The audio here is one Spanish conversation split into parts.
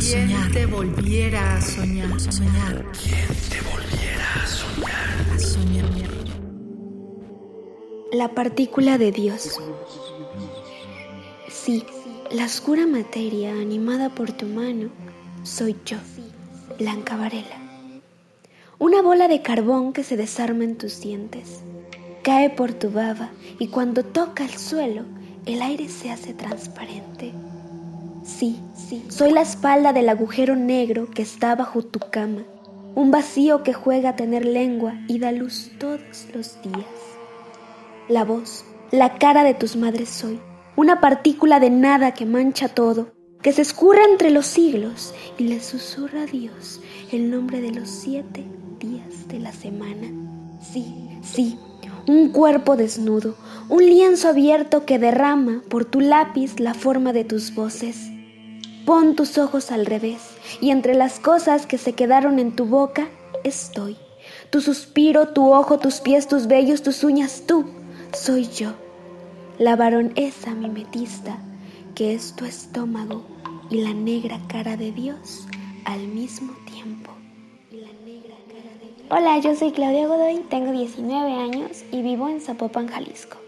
a soñar? te volviera a soñar? soñar? ¿Quién te volviera a soñar? A soñar. La partícula de Dios. Sí, la oscura materia animada por tu mano soy yo, Blanca Varela. Una bola de carbón que se desarma en tus dientes. Cae por tu baba y cuando toca el suelo, el aire se hace transparente. Sí, sí, soy la espalda del agujero negro que está bajo tu cama, un vacío que juega a tener lengua y da luz todos los días. La voz, la cara de tus madres soy, una partícula de nada que mancha todo, que se escurre entre los siglos y le susurra a Dios el nombre de los siete días de la semana. Sí, sí, un cuerpo desnudo, un lienzo abierto que derrama por tu lápiz la forma de tus voces. Pon tus ojos al revés y entre las cosas que se quedaron en tu boca estoy. Tu suspiro, tu ojo, tus pies, tus vellos, tus uñas, tú, soy yo. La varonesa mimetista que es tu estómago y la negra cara de Dios al mismo tiempo. Hola, yo soy Claudia Godoy, tengo 19 años y vivo en Zapopan, Jalisco.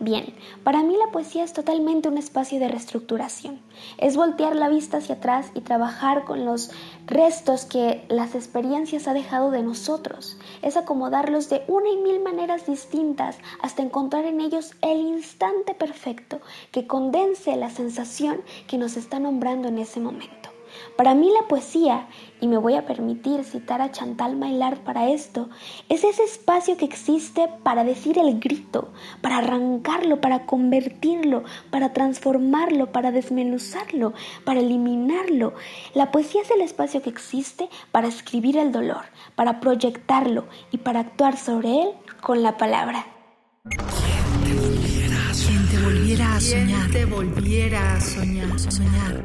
Bien, para mí la poesía es totalmente un espacio de reestructuración. Es voltear la vista hacia atrás y trabajar con los restos que las experiencias ha dejado de nosotros. Es acomodarlos de una y mil maneras distintas hasta encontrar en ellos el instante perfecto que condense la sensación que nos está nombrando en ese momento. Para mí la poesía, y me voy a permitir citar a Chantal Maillard para esto, es ese espacio que existe para decir el grito, para arrancarlo, para convertirlo, para transformarlo, para desmenuzarlo, para eliminarlo. La poesía es el espacio que existe para escribir el dolor, para proyectarlo y para actuar sobre él con la palabra. ¿Quién te volviera a soñar? te volviera a soñar? soñar? soñar?